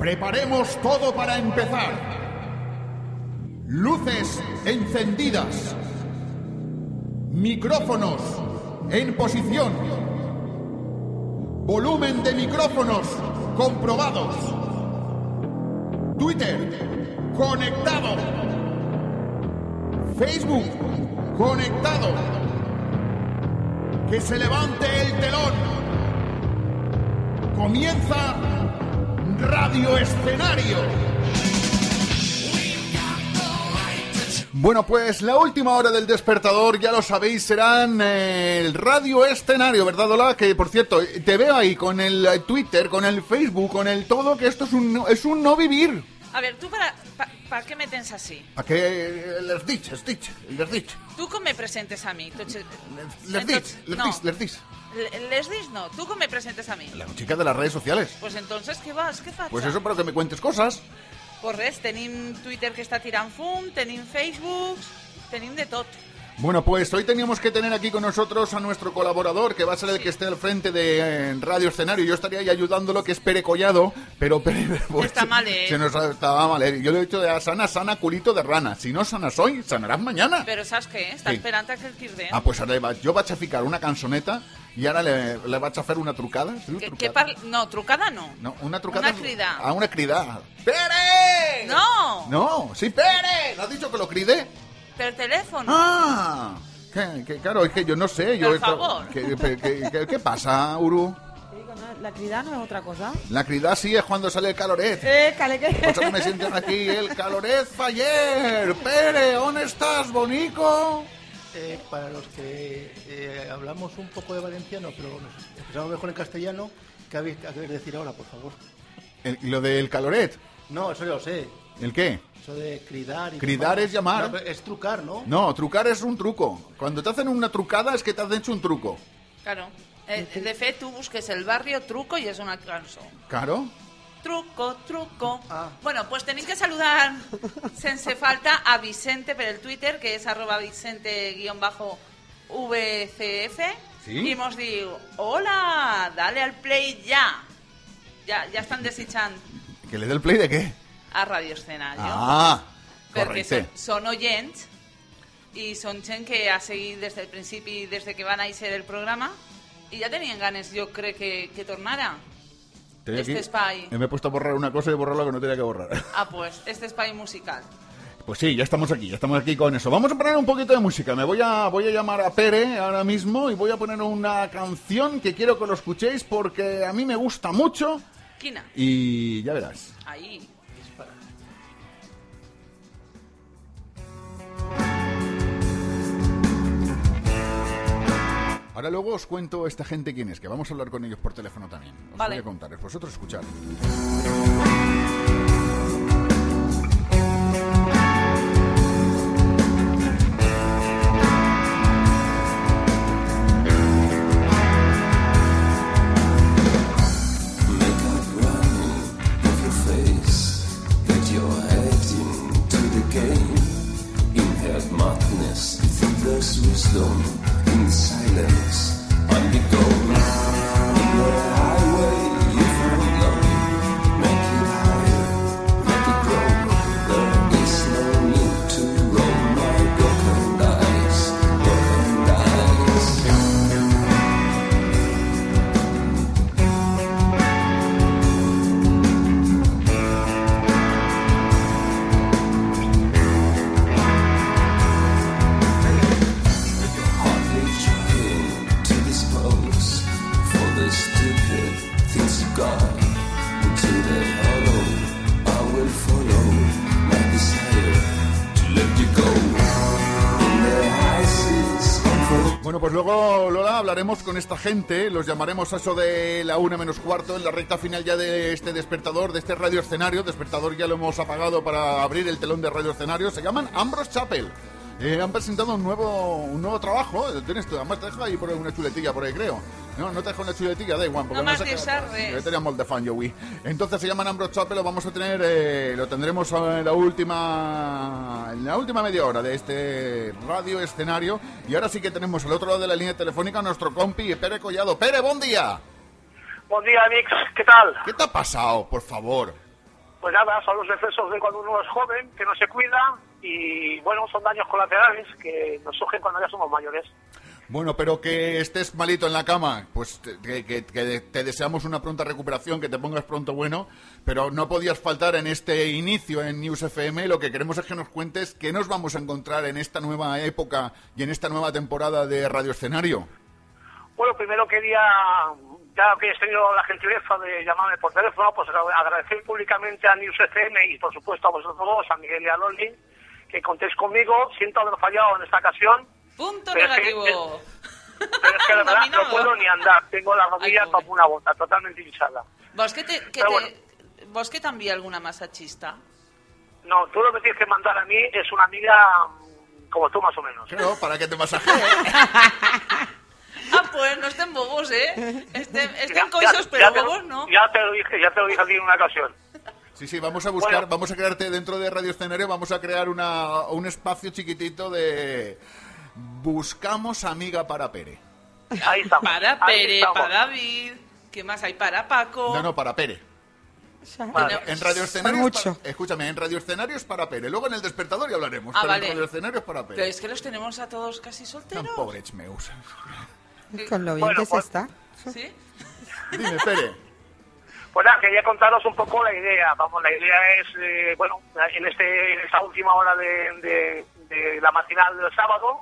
Preparemos todo para empezar. Luces encendidas. Micrófonos en posición. Volumen de micrófonos comprobados. Twitter conectado. Facebook conectado. Que se levante el telón. Comienza Radio Escenario. Bueno, pues la última hora del despertador, ya lo sabéis, serán eh, el radio escenario, ¿verdad, Ola? Que, por cierto, te veo ahí con el Twitter, con el Facebook, con el todo, que esto es un, es un no vivir. A ver, tú para, pa, para què me tens així? ¿A qué les dich, les dich, les dich? Tu com me presentes a? Tots... Les no. dich. Le- Les dis no, tú com me presentes a mi? La chica de las redes sociales. Pues entonces, què vas? Què faig? Pues eso para que me cuentes cosas. Pues res, tenim Twitter que està tirant fum, tenim Facebook, tenim de tot. Bueno, pues hoy teníamos que tener aquí con nosotros a nuestro colaborador, que va a ser el Sí. que esté al frente de eh, Radio Escenario. Yo estaría ahí ayudándolo, que es Pere Collado, pero Pere... pues, Está mal, ¿eh? Se nos estaba mal, ¿eh? Yo le he dicho de sana, sana, culito de rana. Si no sanas hoy, sanarás mañana. Però saps què? Està Sí. esperant a que el tirdem. Ah, pues ara va, jo vaig a ficar una cançoneta i ara le, le vaig a fer una trucada. ¿Sí? que, trucada? que parli... No, trucada no. No, una trucada. Una crida. Ah, una crida. ¡Pere! No, No, sí, Pere. ¿No has dicho que lo cride? Per telèfon. Ah, que, que, claro, es que yo no sé. Yo Por favor. que- que- que- que- ¿Qué pasa, Uru? La crida no es otra cosa. La crida sí es cuando sale el caloret. Eh, cale que... que me sienten aquí, el caloret faller. Pere, ¿dónde estás, bonico? Eh, para los que eh, hablamos un poco de valenciano, pero nos expresamos mejor en castellano, ¿qué habéis qué queréis decir ahora, por favor? El- lo del caloret. No, eso ya lo sé. ¿El qué? Eso de cridar y Cridar es llamar. No, es trucar, ¿no? No, trucar es un truco. Cuando te hacen una trucada es que te has hecho un truco. Claro. Eh, de fet, tu busques el barrio Truco i és una cançó. Claro. Truco, truco. Ah. Bueno, pues tenéis que saludar sense falta a Vicente per el Twitter, que es arroba Vicente-VCF. Sí. Y nos diu, hola, dale al play ya. Ya, ja estan desitjant ¿Que le dé el play de qué? A Radio Escenario. Ah, perquè correcte. són, són oients i són gent que ha seguit des del principi, des de que va néixer el programa, i ja tenien ganes, jo crec, que, que tornara. Tenía este aquí- espai. Me he puesto a borrar una cosa y he borrado lo que no tenía que borrar. Ah, pues, este espai musical. Pues sí, ya estamos aquí, ya estamos aquí con eso. Vamos a poner un poquito de música. Me voy a, voy a llamar a Pere ahora mismo y voy a poner una canción que quiero que lo escuchéis porque a mí me gusta mucho Quina? y ya verás. Ahí. Ahora luego os cuento esta gente quién es, que vamos a hablar con ellos por teléfono también. Os Vale. voy a contar, vosotros escuchad. Con esta gente, los llamaremos a eso de la una menos cuarto, en la recta final ya de este despertador, de este radio escenario. Despertador ya lo hemos apagado para abrir el telón de radio escenario. Se llaman Ambrose Chapel. Eh, han presentado un nuevo un nuevo trabajo. Tienes tú, además te dejo ahí por una chuletilla por ahí, creo. No, no te dejo una chuletilla, da igual. Porque No m'has sé res. Yo tenía molt de fan, yo oui. Entonces se llaman Ambrose Chapel, lo vamos a tener, eh, lo tendremos en la última, en la última media hora de este radio escenario. Y ahora sí que tenemos al otro lado de la línea telefónica a nuestro compi Pere Collado. Pere, buen día. Bon dia, amics. Què tal? ¿Qué te ha pasado, por favor? Pues nada, son los efectos de cuando uno es joven, que no se cuida y bueno, son daños colaterales que nos surgen cuando ya somos mayores. Bueno, pero que estés malito en la cama, pues que, que- te deseamos una pronta recuperación, que te pongas pronto bueno, pero no podías faltar en este inicio en News FM. Lo que queremos es que nos cuentes qué nos vamos a encontrar en esta nueva época y en esta nueva temporada de Radio Escenario. Bueno, primero quería, ya que he tenido la gentileza de llamarme por teléfono, pues agradecer públicamente a News FM y por supuesto a vosotros a Miguel y a Loli, que contéis conmigo. Siento haber fallado en esta ocasión, Punto Pero es que- negativo. pero es que de verdad no puedo ni andar. Tengo la rodilla como una bota, totalmente hinchada. Vos que te, que te- bueno. vos que t'envia alguna masajista? No, tú lo que tienes que mandar a mí es una amiga mm, como tú más o menos. Claro, para que te masajee. Ah, pues no estén bobos, ¿eh? Estén, ya pero bobos no. Ya te lo dije, ya te lo dije a ti en una ocasión. Sí, sí, vamos a buscar, Bueno. vamos a crearte dentro de Radio Escenario, vamos a crear una, un espacio chiquitito de Buscamos amiga para Pere. Ahí estamos. Para ahí Pere, estamos. para David. ¿Qué más hay? Para Paco. No, no, para Pere. Vale. En Radio Escenario. Por es mucho. para- escuchame, en Radio Escenario es para Pere. Luego en el despertador ya hablaremos. Ah, pero vale. en Radio Escenario es para Pero Pere. es que los tenemos a todos casi Tan solteros. pobres meus. Con lo bien Bueno, que se pues- está. ¿Sí? Dime, Pere. Pues nada, quería contaros un poco la idea. Vamos, la idea es, eh, bueno, en, este, en esta última hora de, de- de la matinal del sábado,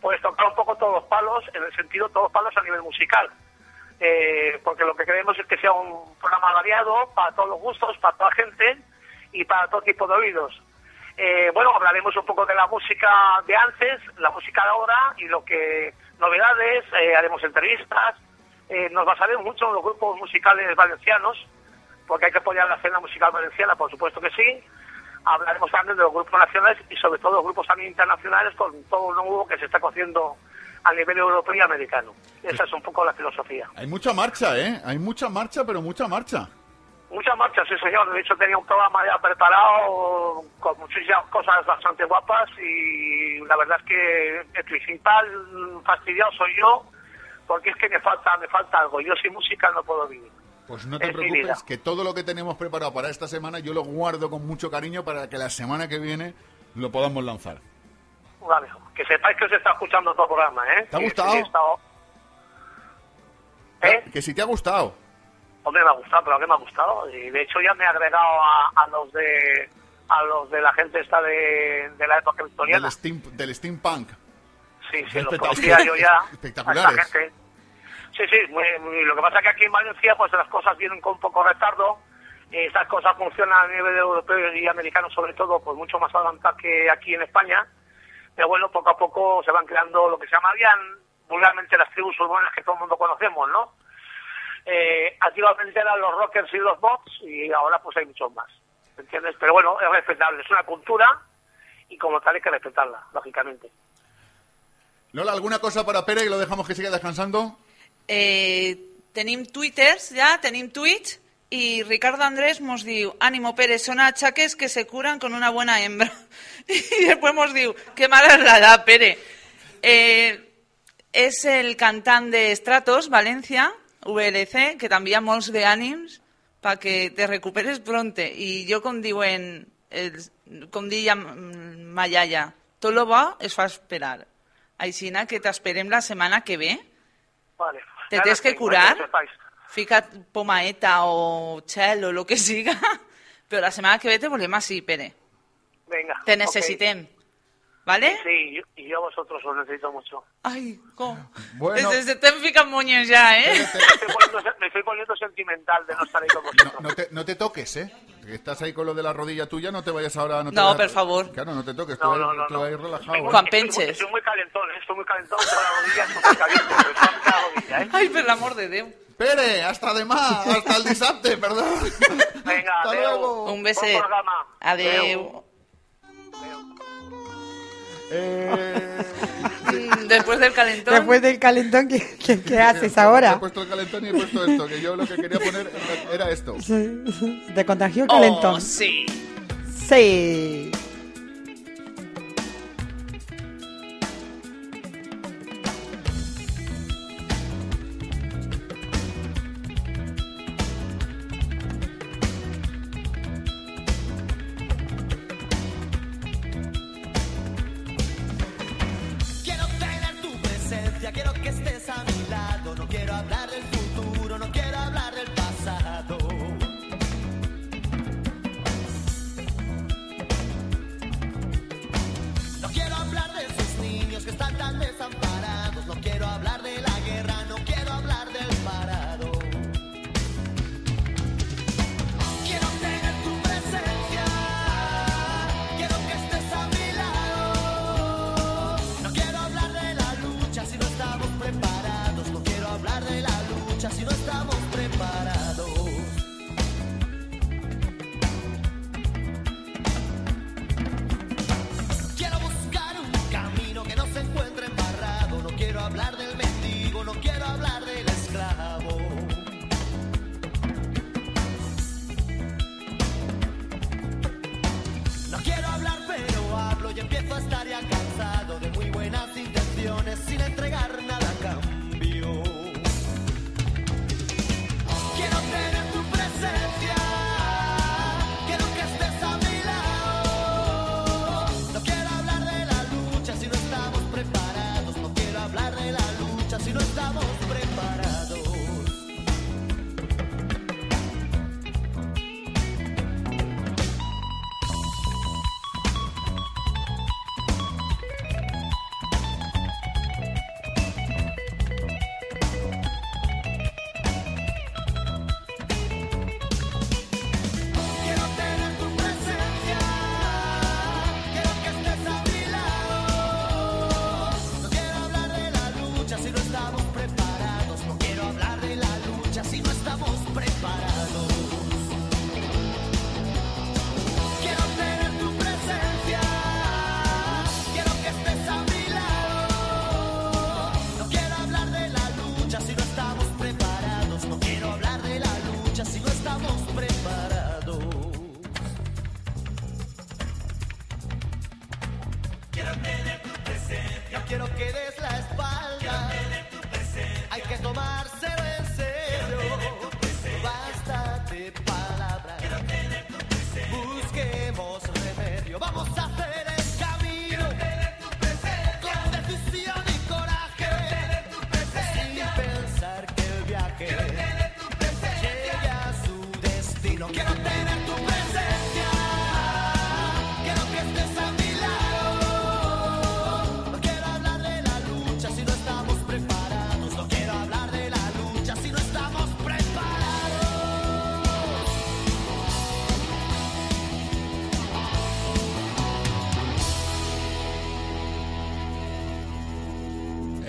pues tocar un poco todos los palos, en el sentido todos los palos a nivel musical. Eh, porque lo que queremos es que sea un programa variado, para todos los gustos, para toda gente y para todo tipo de oídos. Eh, bueno, hablaremos un poco de la música de antes, la música de ahora y lo que novedades, eh, haremos entrevistas, eh, nos basaremos mucho en los grupos musicales valencianos, porque hay que apoyar la escena musical valenciana, por supuesto que sí. Hablaremos también de los grupos nacionales y sobre todo los grupos también internacionales con todo lo nuevo que se está cociendo a nivel europeo y americano. Esa es un poco la filosofía. Hay mucha marcha, ¿eh? Hay mucha marcha, pero mucha marcha. Muchas marchas, sí señor. De hecho tenía un programa ya preparado con muchísimas cosas bastante guapas y la verdad es que el principal fastidiado soy yo porque es que me falta, me falta algo. Yo sin música no puedo vivir. Pues no te preocupes, que todo lo que tenemos preparado para esta semana yo lo guardo con mucho cariño para que la semana que viene lo podamos lanzar. Vale, que sepáis que os está escuchando todo el programa, ¿eh? ¿Te ha gustado? estado- ¿Eh? Que si te ha gustado. Hombre, me ha gustado, claro que me ha gustado. Y de hecho ya me he agregado a, a los de a los de la gente esta de, de la época victoriana. Del, steam, del steampunk. Sí, sí, los conocía yo ya. espectaculares. a esta gente. Sí, sí, muy- lo que pasa es que aquí en Valencia pues las cosas vienen con un poco retardo. y Estas cosas funcionan a nivel europeo y americano sobre todo, pues mucho más adelantadas que aquí en España. Pero bueno, poco a poco se van creando lo que se llamarían vulgarmente las tribus urbanas que todo el mundo conocemos, ¿no? Eh, antiguamente eran los rockers y los bots y ahora pues hay muchos más, ¿entiendes? Pero bueno, es respetable, es una cultura y como tal hay que respetarla, lógicamente. Lola, ¿alguna cosa para Pere y lo dejamos que siga descansando? Eh, tenim twitters ja, tenim tweets y Ricardo Andrés nos diu ánimo Pérez, son achaques que se curan con una buena hembra. Y después nos diu qué mala es la edad Pere. Eh, és el cantant de Stratos, València VLC, que t'envia molts d'ànims perquè te recuperes pronte. I jo com diuen els, com diia mm, ma iaia tot lo bo es fa esperar. Aixina que t'esperem la setmana que ve. Vale. ¿Te Ya tienes que curar? Fica pomaeta o chel o lo que siga. Però la setmana que ve te volem així, Pere. Venga. Te ok. necessitem. ¿Vale? Sí, y yo a vosotros os necesito mucho. Ai, com? Bueno. Des, des, t'hem ficat monyes ja, eh? Me estoy, poniendo, me estoy poniendo sentimental de no estar ahí con No, vosotros. no te, no te toques, ¿eh? Que estás ahí con lo de la rodilla tuya, no te vayas ahora... No, te No, por favor. Claro, no te toques, No, tú, no, ahí, no, tú no. ahí relajado. Estoy muy- ¿eh? Juan estoy muy- Penches. Estoy muy calentón, ¿eh? estoy muy calentón, tengo la rodilla súper caliente, pero está muy la rodilla, ¿eh? Ai, per l'amor de Déu. Pere, hasta demás, hasta el disapte, perdón. Venga, hasta adeu. luego. Un programa. Adeu. Eh, Después del calentón. Después del calentón, ¿qué, qué- qué haces He ahora? puesto el calentón y he puesto esto, que yo lo que quería poner era- era esto. ¿Te contagió el calentón? Oh, sí. Sí.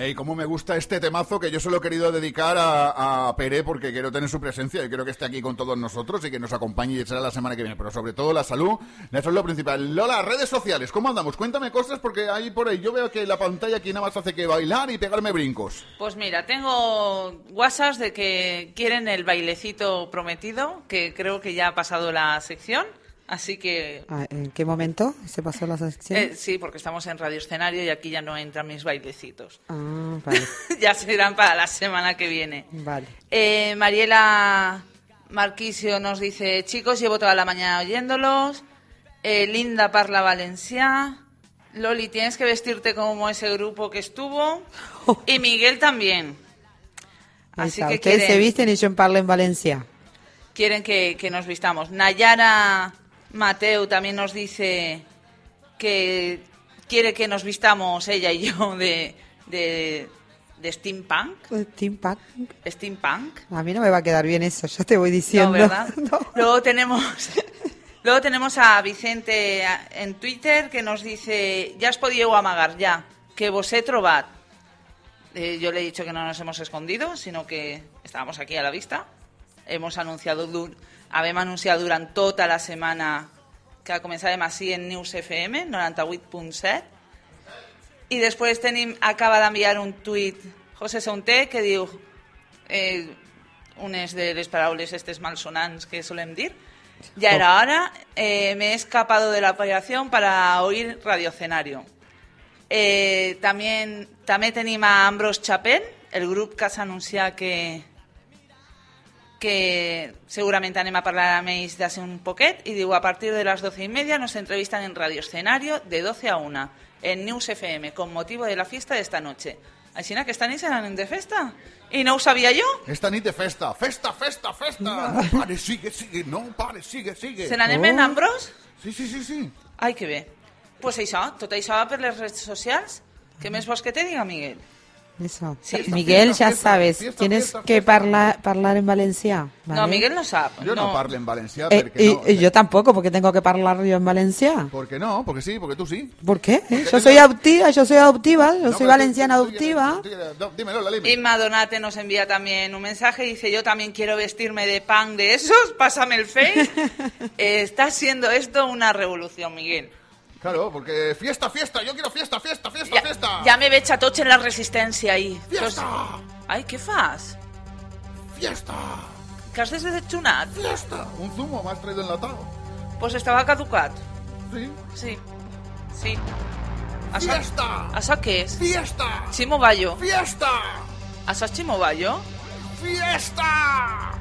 Ey, cómo me gusta este temazo que yo solo he querido dedicar a, a Pere porque quiero tener su presencia y quiero que esté aquí con todos nosotros y que nos acompañe y será la semana que viene. Pero sobre todo la salud, eso es lo principal. Lola, redes sociales, ¿cómo andamos? Cuéntame cosas porque ahí por ahí yo veo que la pantalla aquí nada más hace que bailar y pegarme brincos. Pues mira, tengo WhatsApp de que quieren el bailecito prometido, que creo que ya ha pasado la sección. Así que Ah, ¿En qué momento se pasó la sección? eh, sí, porque estamos en Radio Escenario y aquí ya no entran mis bailecitos. Ah, vale, ya serán para la semana que viene. vale. Eh, Mariela Marquisio nos dice, chicos, llevo toda la mañana oyéndolos. Eh, Linda Parla Valencia. Loli, tienes que vestirte como ese grupo que estuvo. Y Miguel también. Así que Ustedes quieren, se visten y yo en parlo en Valencia. quieren que, que nos vistamos. Nayara Mateu también nos dice que quiere que nos vistamos ella y yo de, de, de steampunk. Steampunk. Steampunk. A mí no me va a quedar bien eso, yo te voy diciendo. No, ¿verdad? No. Luego tenemos, luego tenemos a Vicente en Twitter que nos dice, ya os podíeu amagar, ya, que vos he trobat. Eh, yo le he dicho que no nos hemos escondido, sino que estábamos aquí a la vista. Hemos anunciado, dur- habem anunciat durant tota la setmana que començarem així en News FM, 98.7. I després tenim, acaba d'enviar un tuit José Saunté que diu eh, unes de les paraules estes malsonants que solem dir. Ya era hora, eh, me he escapado de la operación para oír radiocenario. Eh, también, també tenim a Ambrose Chapén, el grup que s'ha anunciat que, que segurament anem a parlar amb ells d'ací un poquet, i diu, a partir de las doce y media nos entrevistan en Radio Escenario de 12 a 1, en News FM, con motivo de la fiesta de esta noche. Així que esta nit seran de festa. I no ho sabia jo. Esta nit de festa, festa, festa, festa. No pare, sigue, sigue, no pare, sigue, sigue. Se n'anem en Ambrose? Sí, sí, sí, sí. Ai, que bé. Pues això, tot això va per les redes socials. Què més vols que te diga, Miguel? Eso. Sí. Miguel, Fiesta, ya fiesta, sabes, fiesta, tienes fiesta, que fiesta. parla- hablar en Valencia. ¿vale? No, Miguel no sap. Yo no, parlo en Valencia, Eh, porque y, no. y yo tampoco, porque tengo que hablar yo en Valencia. ¿Por qué no? Porque sí, porque tú sí. ¿Por qué? Porque Yo tengo- soy adoptiva, yo soy adoptiva, yo No, soy valenciana tú- adoptiva. tú- tú- tú- Dímelo, la Lime. Inma Donate nos envía también un mensaje. Dice, yo también quiero vestirme de pan de esos. Pásame el face. Eh, está siendo esto una revolución, Miguel. Claro, porque fiesta, fiesta, yo quiero fiesta, fiesta, fiesta, Ja, fiesta. ja me veig a tots en la resistència ahir. Fiesta, Ai, què fas? fiesta, Que has desdejunat? fiesta. Un zumo me has traído enlatado. Pues estava caducat. Sí. Sí. Sí. Això, ¡Fiesta! això què és? ¡Fiesta! Ximo Bayo. ¡Fiesta! Això és Ximo Bayo? ¡Fiesta!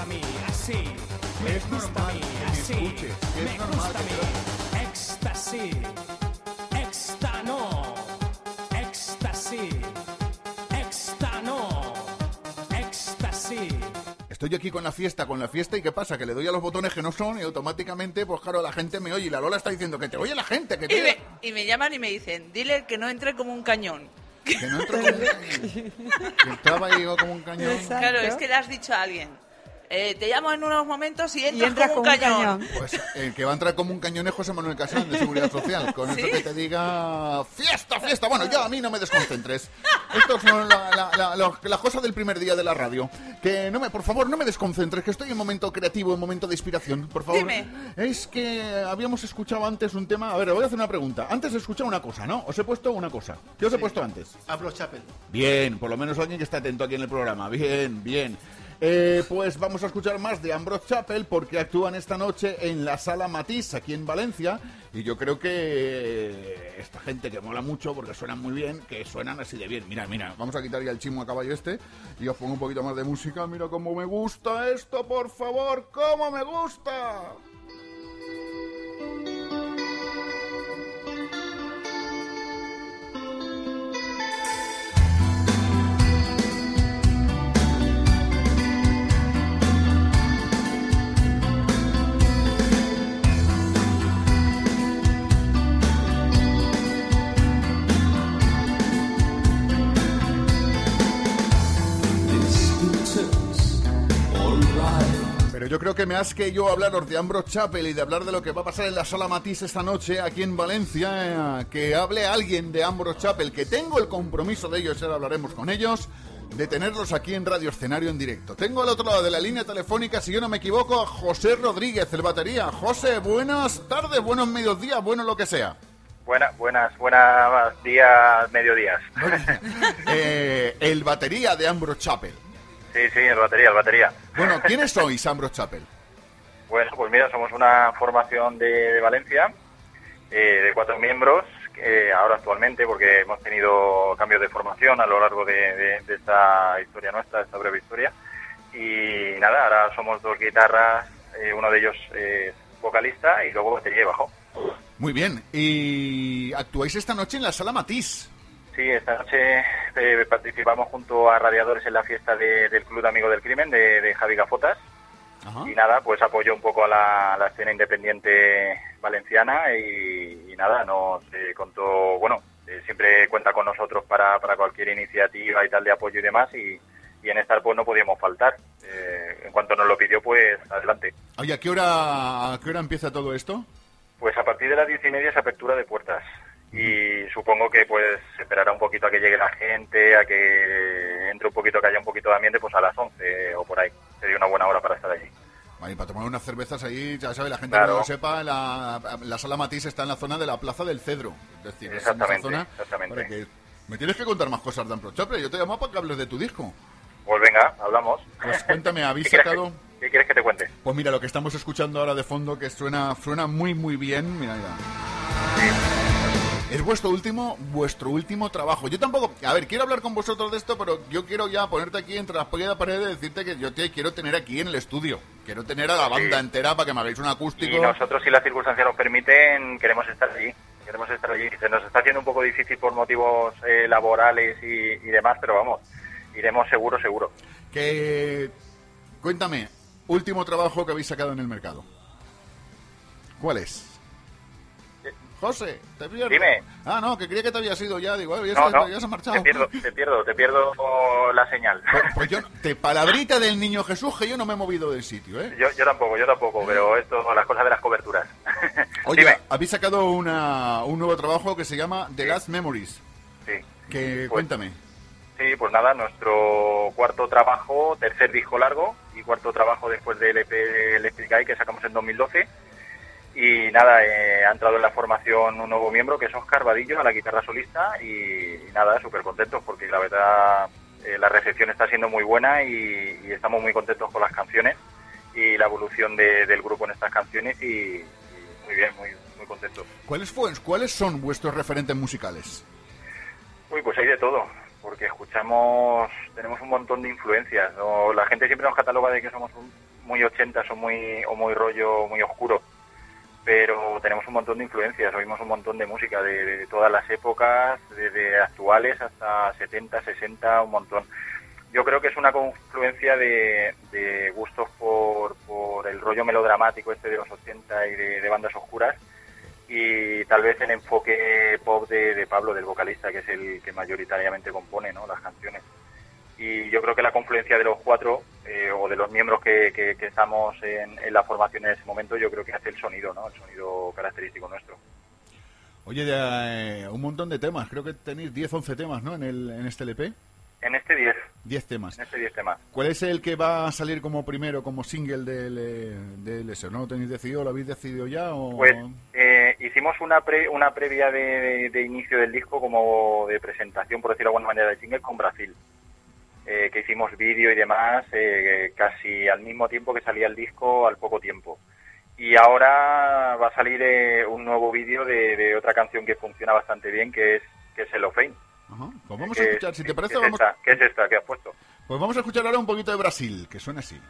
Gusta a mí, así me Es gusta a mí, así escuches, me gusta a mí. Éxtasy, éxtano, éxtasy, éxtano, éxtasy. Estoy aquí con la fiesta, con la fiesta, ¿y qué pasa? Que le doy a los botones que no son y automáticamente, pues claro, la gente me oye. Y la Lola está diciendo que te oye la gente, que Y te... me, y me llaman y me dicen, dile que no entre como un cañón. Que no entra como... que entraba y iba como un cañón. Exacto. Claro, es que le has dicho a alguien. Eh, te llamo en unos momentos y entras, Y entras como un como un cañón. cañón. Pues el que va a entrar como un cañón es José Manuel Casán, de Seguridad Social. Con ¿Sí? eso que te diga fiesta, fiesta. Bueno, ya a mí no me desconcentres. Estas son la- la- la- la- las cosas del primer día de la radio. Que no me, por favor, no me desconcentres, que estoy en momento creativo, en momento de inspiración. Por favor. Dime. Es que habíamos escuchado antes un tema. A ver, voy a hacer una pregunta. Antes he escuchado una cosa, ¿no? Os he puesto una cosa. ¿Qué os he puesto antes? Hablo Chapel. Bien, por lo menos alguien que está atento aquí en el programa. Bien, bien. Eh, pues vamos a escuchar más de Ambrose Chapel porque actúan esta noche en la Sala Matisse aquí en Valencia y yo creo que esta gente que mola mucho porque suenan muy bien, que suenan así de bien. Mira, mira, vamos a quitar ya el chimo a caballo este y os pongo un poquito más de música. Mira cómo me gusta esto, por favor, cómo me gusta. Yo creo que me has que yo hablaros de Ambrose Chapel y de hablar de lo que va a pasar en la sala Matisse esta noche aquí en Valencia, eh, que hable alguien de Ambrose Chapel, que tengo el compromiso de ellos, ahora hablaremos con ellos, de tenerlos aquí en Radio Escenario en directo. Tengo al otro lado de la línea telefónica, si yo no me equivoco, a José Rodríguez, el batería. José, buenas tardes, buenos mediodías, bueno lo que sea. Buenas, buenas, buenas días, mediodías. Eh, el batería de Ambrose Chapel. Sí, sí, el batería, el batería. Bueno, ¿quiénes sois, Ambrose Chapel? Bueno, pues mira, somos una formación de, de Valencia, eh, de cuatro miembros, eh, ahora actualmente, porque hemos tenido cambios de formación a lo largo de, de- de esta historia nuestra, esta breve historia. Y nada, ahora somos dos guitarras, eh, uno de ellos es vocalista y luego batería y bajo. Muy bien, y actuáis esta noche en la sala Matisse. Sí, esta noche eh, participamos junto a Radiadores en la fiesta de- del Club de Amigos del Crimen de, de Javi Gafotas. Ajá. Y nada, pues apoyo un poco a la, la escena independiente valenciana y, y nada, nos eh, contó, bueno, eh, siempre cuenta con nosotros para, para cualquier iniciativa y tal de apoyo y demás y, y en esta pues no podíamos faltar. Eh, en cuanto nos lo pidió, pues adelante. Oye, ¿a qué hora, a qué hora empieza todo esto? Pues a partir de las diez y media es apertura de puertas y supongo que pues esperará un poquito a que llegue la gente, a que entre un poquito, que haya un poquito de ambiente, pues a las 11 o por ahí. Sería una buena hora para estar allí. Vale, para tomar unas cervezas ahí, ya sabe, la gente Claro. que no lo sepa, la, la sala Matisse está en la zona de la Plaza del Cedro. Es decir, es Exactamente, zona exactamente. para que- Me tienes que contar más cosas Ambrose Chapel. Yo te llamo para que hables de tu disco. Pues venga, hablamos. Pues cuéntame, ¿habéis ¿Qué quieres que- sacado...? ¿Qué quieres que te cuente? Pues mira, lo que estamos escuchando ahora de fondo, que suena, suena muy, muy bien. Mira, mira. Es vuestro último, vuestro último trabajo. Yo tampoco, a ver, quiero hablar con vosotros de esto, pero yo quiero ya ponerte aquí entre las paredes paredes y decirte que yo te quiero tener aquí en el estudio. Quiero tener a la banda entera para que me hagáis un acústico. Y nosotros, si las circunstancias nos permiten, queremos estar allí. Queremos estar allí. Se nos está haciendo un poco difícil por motivos eh, laborales y, y demás, pero vamos, iremos seguro, seguro. Que cuéntame, último trabajo que habéis sacado en el mercado. ¿Cuál es? José, te pierdo. Dime. Ah, no, que creía que te había sido ya, digo, eh, ya, No, ya se ha marchado. te pierdo, te pierdo, te pierdo la señal. Pues, pues yo, te palabrita del niño Jesús que yo no me he movido del sitio, ¿eh? Yo, yo tampoco, yo tampoco, pero esto, las cosas de las coberturas. Oye, Dime. habéis sacado una, un nuevo trabajo que se llama The Last Memories. Sí. Que Pues- cuéntame. Sí, pues nada, nuestro cuarto trabajo, tercer disco largo y cuarto trabajo después del EP Electric Eye que sacamos en 2012. Y nada, eh, ha entrado en la formación un nuevo miembro que es Oscar Vadillo a la guitarra solista y, y nada, súper contentos porque la verdad eh, la recepción está siendo muy buena y, y estamos muy contentos con las canciones y la evolución de- del grupo en estas canciones y, y muy bien, muy, muy contentos. ¿Cuáles, fue, ¿Cuáles son vuestros referentes musicales? Uy, pues hay de todo, porque escuchamos, tenemos un montón de influencias. ¿no? La gente siempre nos cataloga de que somos muy ochentas o muy, o muy rollo, muy oscuro, pero tenemos un montón de influencias, oímos un montón de música de, todas las épocas, desde actuales hasta 70, 60, un montón. Yo creo que es una confluencia de, de gustos por, por el rollo melodramático este de los 80 y de, de bandas oscuras y tal vez el enfoque pop de, de Pablo, del vocalista, que es el que mayoritariamente compone ¿no? las canciones. Y yo creo que la confluencia de los cuatro, eh, o de los miembros que, que- que estamos en, en la formación en ese momento, yo creo que hace el sonido, ¿no? el sonido característico nuestro. Oye, de, eh, un montón de temas. Creo que tenéis 10, 11 temas, ¿no? En, el, en este LP. En este 10, 10 temas. en este 10 temas. ¿Cuál es el que va a salir como primero, como single del, eh, del ese? ¿No lo tenéis decidido? ¿Lo habéis decidido ya? O... Pues eh, hicimos una pre- una previa de, de- de inicio del disco como de presentación, por decirlo de alguna manera, de single con Brasil. Eh, que hicimos vídeo y demás eh, casi al mismo tiempo que salía el disco, al poco tiempo. Y ahora va a salir eh, un nuevo vídeo de, de otra canción que funciona bastante bien, que es que es Cellophane. Ajá. Pues vamos a escuchar, es- si te parece, ¿qué es vamos, esta? ¿Qué es esta que has puesto? pues vamos a escuchar ahora un poquito de Brasil, que suena así.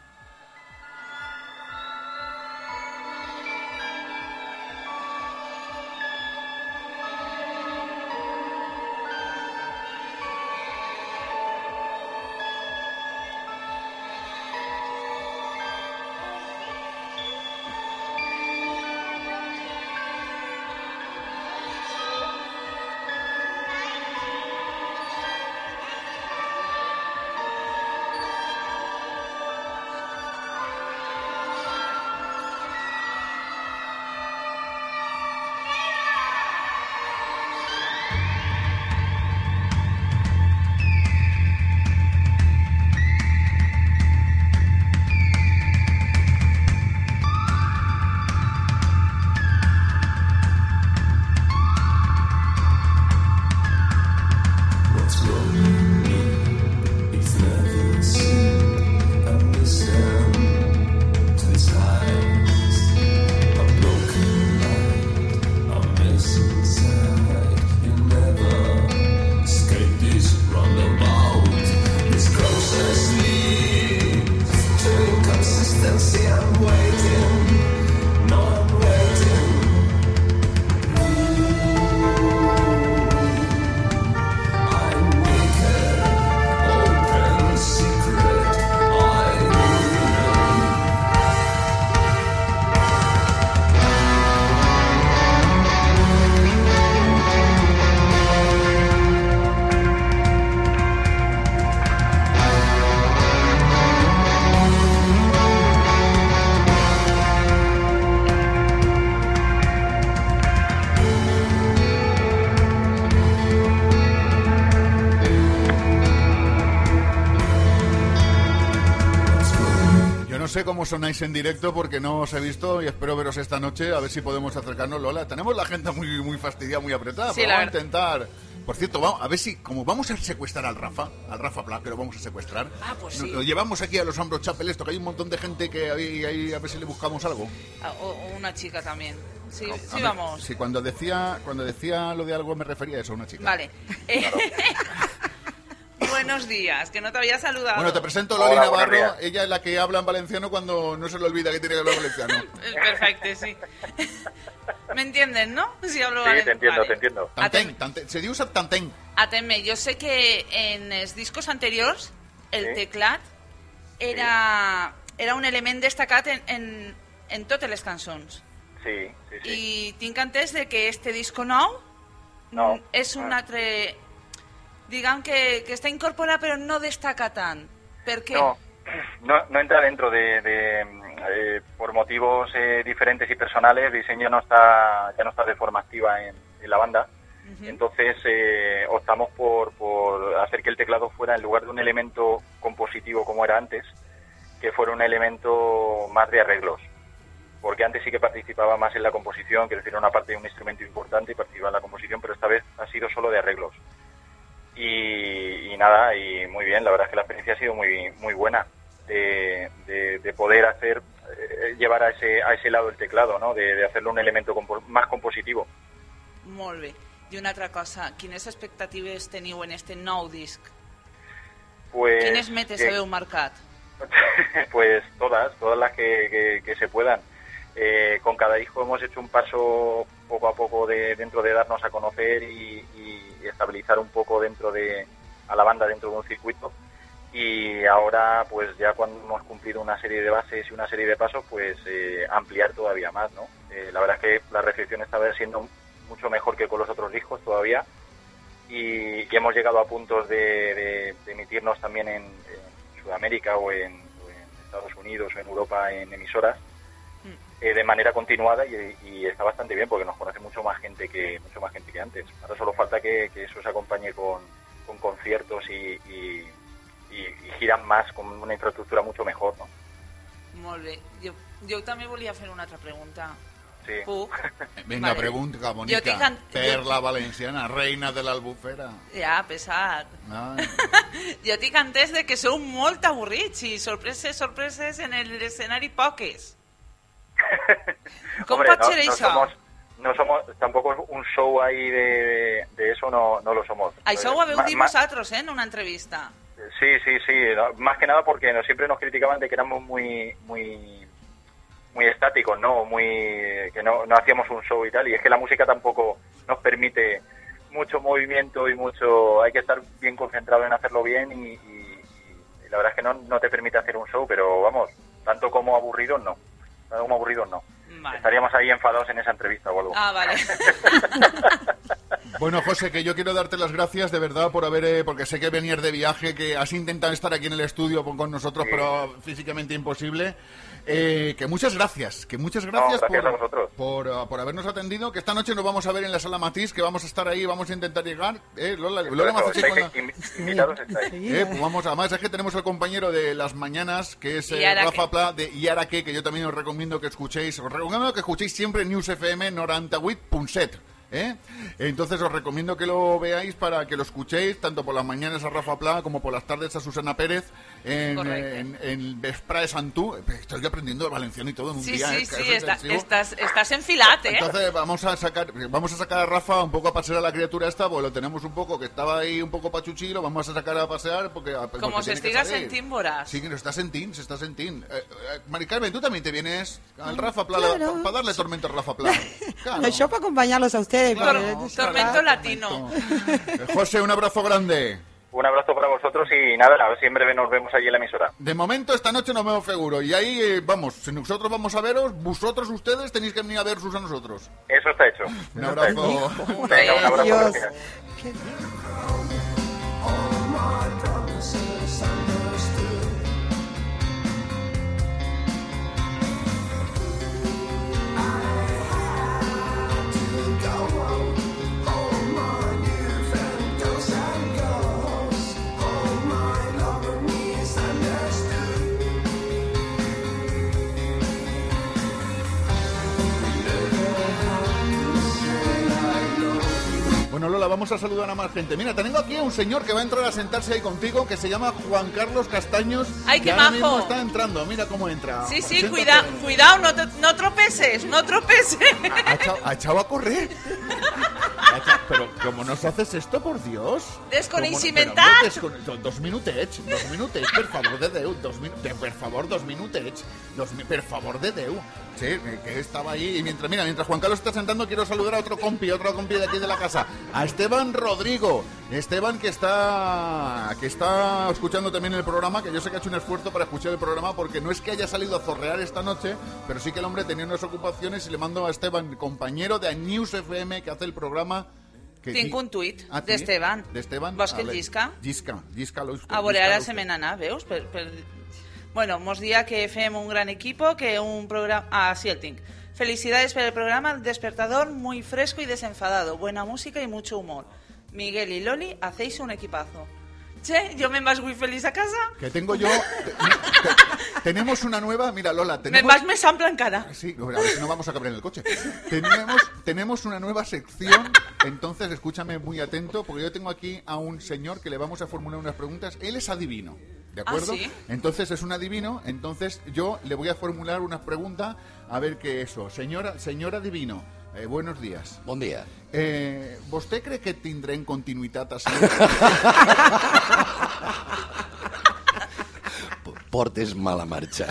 No sé cómo sonáis en directo porque no os he visto y espero veros esta noche a ver si podemos acercarnos, Lola. Tenemos la gente muy, muy fastidiada, muy apretada, Sí, pero la vamos a intentar... Por cierto, vamos, a ver si, como vamos a secuestrar al Rafa, al Rafa Pla, que lo vamos a secuestrar, Ah, pues sí. lo llevamos aquí a los hombros Chapel, esto, que hay un montón de gente que hay, hay- a ver si le buscamos algo. Ah, O, o una chica también. Sí, sí ver, vamos. Sí, cuando decía, cuando decía lo de algo me refería a eso, a una chica. Vale. Buenos días, que no te había saludado. Bueno, te presento a Loli Navarro, ella es la que habla en valenciano cuando no se le olvida que tiene que hablar valenciano. Perfecto, sí. ¿Me entienden, no? Si hablo Sí, valen- te entiendo, vale. te entiendo. Tantén, tantén, se diu tantén. Ateme, yo sé que en els discos anteriors el Sí. teclat era, era un element destacat en, en, en totes les cançons. Sí, sí, sí. I tinc entès de que este disco nou No. és un Ah. altre... Diguem que, que està incorporat però no destaca tant. Per què? No, no, no entra dentro de, de, eh, por motivos eh, diferentes y personales, el diseño no está, ya no está de forma activa en, en la banda. Entonces eh, optamos por, por hacer que el teclado fuera, en lugar de un elemento compositivo como era antes, que fuera un elemento más de arreglos. Porque antes sí que participaba más en la composición, quiero decir, era una parte de un instrumento importante y participaba en la composición, pero esta vez ha sido solo de arreglos. Y, y nada, y muy bien, la verdad es que la experiencia ha sido muy muy buena de, de- de poder hacer, eh, llevar a ese, a ese lado el teclado, ¿no? De, de hacerlo un elemento compo- más compositivo. Molt bé. I una altra cosa, quines expectatives teniu en este nou disc? Pues, Quines metes que- haveu marcat? pues todas, todas las que, que- que se puedan. Eh, con cada disco hemos hecho un paso poco a poco de, dentro de darnos a conocer y, estabilizar un poco dentro de a la banda dentro de un circuito. Y ahora pues ya cuando hemos cumplido una serie de bases y una serie de pasos pues eh, ampliar todavía más no Eh, la verdad es que la recepción está siendo mucho mejor que con los otros discos todavía. Y, hemos llegado a puntos de, de- emitirnos también en, Sudamérica o en Estados Unidos o en Europa en emisoras eh, de manera continuada y, y está bastante bien porque nos conoce mucho más gente que mucho más gente que antes. Ahora solo falta que, que eso se acompañe con, con conciertos y, y, y- y giran más con una infraestructura mucho mejor, ¿no? Molt bé. Jo, jo també volia fer una altra pregunta. sí. Puc. Venga, Vale. pregunta Jo bonica. tinc Perla valenciana, reina de l'albufera. Ja, pesat. Ai. Jo tinc entès de que sou molt avorrits i sorpreses, sorpreses en l'escenari poques. Hombre, no, no somos, no somos, tampoco un show ahí de, de eso no, no lo somos. Això ho Eh, ma- vosaltres, eh, en una entrevista. Sí, sí, sí. no, más que nada porque nos, siempre nos criticaban de que éramos muy, muy, muy estáticos, ¿no? Muy, que no, no hacíamos un show y tal. Y es que la música tampoco nos permite mucho movimiento y mucho. Hay que estar bien concentrado en hacerlo bien y, y- y la verdad es que no, no te permite hacer un show, pero vamos, tanto como aburridos no. Como aburridos no. Vale. Estaríamos ahí enfadados en esa entrevista o algo. Ah, vale. Bueno, José, que yo quiero darte las gracias de verdad por haber, eh, porque sé que venías de viaje, que has intentado estar aquí en el estudio con con nosotros, Sí. pero físicamente imposible. Eh, que muchas gracias, que muchas gracias, gracias por, por, ah, por habernos atendido, que esta noche nos vamos a ver en la sala Matiz, que vamos a estar ahí, vamos a intentar llegar. Eh, Lola, Lola eso, con la- invi- invitados estáis. Eh, pues vamos, además es que tenemos al compañero de las mañanas, que es eh, Rafa. Pla de qué, que yo también os recomiendo que escuchéis. Os recomiendo que escuchéis siempre News FM 98.7. ¿Eh? Entonces os recomiendo que lo veáis para que lo escuchéis tanto por las mañanas a Rafa Pla como por las tardes a Susana Pérez en, en, en Vespra de Santú. Estoy aprendiendo el valenciano y todo en un Sí, día. sí, ¿eh? Sí, es está- estás, estás enfilat, eh? Entonces vamos a sacar vamos a sacar a Rafa un poco a pasear a la criatura esta, porque lo tenemos un poco que estaba ahí un poco pachuchi, lo vamos a sacar a pasear porque porque Como se tiene que estiga salir. sentint, veuràs. Sí, que no está sentín, se está sentín. Eh, eh, Mari Carmen, tú también te vienes al Rafa Pla claro. para darle tormento a Rafa Pla. Claro. Yo para acompañarlos a ustedes. Tormento latino. Eh, José, un abrazo grande. Un abrazo para vosotros y nada, a ver si en breve nos vemos allí en la emisora. De momento, esta noche nos vemos seguro. Y ahí, eh, vamos, si nosotros vamos a veros, vosotros, ustedes, tenéis que venir a versus a nosotros. Eso está hecho. Un abrazo. Venga, un abrazo. Vamos a saludar a más gente. Mira, tengo aquí a un señor que va a entrar a sentarse ahí contigo, que se llama Juan Carlos Castaños. Ay, que qué ahora majo. mismo está entrando. Mira cómo entra. Sí, sí, cuidado, cuidado, no, no tropeces, no tropeces. Ha echado, ha echado a correr. Pero, ¿cómo nos haces esto, por Dios? Desconeixementat. ¿Cómo no- pero, hombre, descone- Dos minutets, dos minutets, per favor de Déu. Dos min- de, per favor, dos minutets. Dos, mi- per favor de Déu. Sí, que, que estaba ahí. Y mientras, mira, mientras Juan Carlos está sentando, quiero saludar a otro compi, otro compi de aquí de la casa. A Esteban Rodrigo. Esteban que está, que está escuchando también el programa, que yo sé que ha hecho un esfuerzo para escuchar el programa, porque no es que haya salido a zorrear esta noche, pero sí que el hombre tenía unas ocupaciones y le mando a Esteban, compañero de News FM, que hace el programa... Tinc un tuit Ah, d'Esteban. D'Esteban? Vols que el llisca? Llisca, llisca l'ús. A veure, ara se me n'anà, veus? Per, per... Bueno, mos dia que fem un gran equipo, que un programa... Ah, sí, el tinc. Felicidades por el programa El Despertador, muy fresco y desenfadado. Buena música y mucho humor. Miguel y Loli, hacéis un equipazo. Che, yo me vas muy feliz a casa. Que tengo yo... te- te- tenemos una nueva... Mira, Lola, Me tenemos... vas me sampla en cara. Sí, a ver si no vamos a caber en el coche. Tenemos, tenemos una nueva sección, entonces escúchame muy atento, porque yo tengo aquí a un señor que le vamos a formular unas preguntas. Él es adivino, ¿de Ah, acuerdo? ¿sí? Entonces es un adivino, entonces yo le voy a formular unas preguntas a ver qué eso. Señora, señor adivino, eh, buenos días. Bon dia. Eh, ¿Vostè cree que tindrem continuïtat així? Portes mala marxa.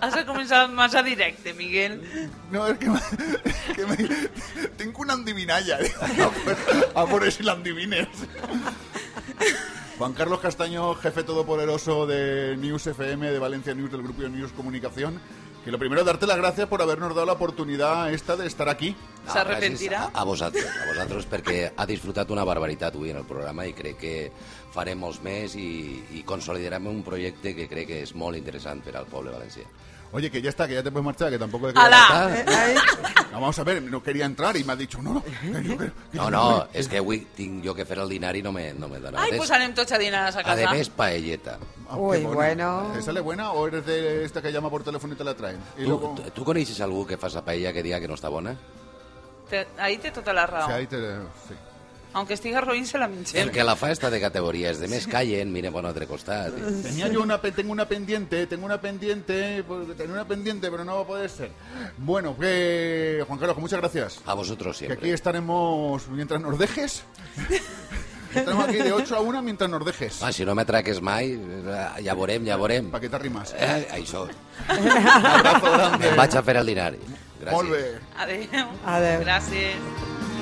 Has de començar massa directe, Miguel. No, es que, me, que me- tengo una endivinalla. A por si la endivines. Juan Carlos Castaño, jefe todopoderoso de News FM, de Valencia News, del grupo News Comunicación. Que lo primero, darte las gracias por habernos dado la oportunidad esta de estar aquí. No, S'arrepentirà? gràcies A, a vosaltres, a vosaltres, perquè ha disfrutat una barbaritat avui en el programa i crec que farem molts més i, i consolidarem un projecte que crec que és molt interessant per al poble valencià. Oye, que ya está, que ya te puedes marchar, que tampoco... ¡Hala! No, vamos a ver, no quería entrar y me ha dicho, no, no, que yo que- que No, yo no, és que avui tinc jo que fer el dinari i no me, no me. Ai, Des- pues anem tots a dinar a a casa. més, paelleta. Ah, Uy, bueno. ¿Te sale buena o eres de esta que llama por teléfono y te la traen? Y Tu, luego... tu, tu coneixes algú que fa sa paella que diga que no està bona? Te- ahí té tota la raó. Sí, ahí te... sí. Aunque estiga roïn, se la mengem. El que la fa està de categoria, és de més callen, mire per un altre costat. Tenía yo una, tengo una pendiente, tengo una pendiente, porque tenía una pendiente, pero no va a poder ser. Bueno, que Juan Carlos, muchas gracias. A vosotros Que aquí siempre. estaremos mientras nos dejes. Estaremos aquí de 8 a 1 mientras nos dejes. Ah, si no m'atraques mai, eh, ja veurem, ja veurem. Para que t'arrimes. Eh, això. Un abrazo grande. Vaig a fer el dinari. Gràcies. Molt bé. Adéu. Adéu. Gràcies.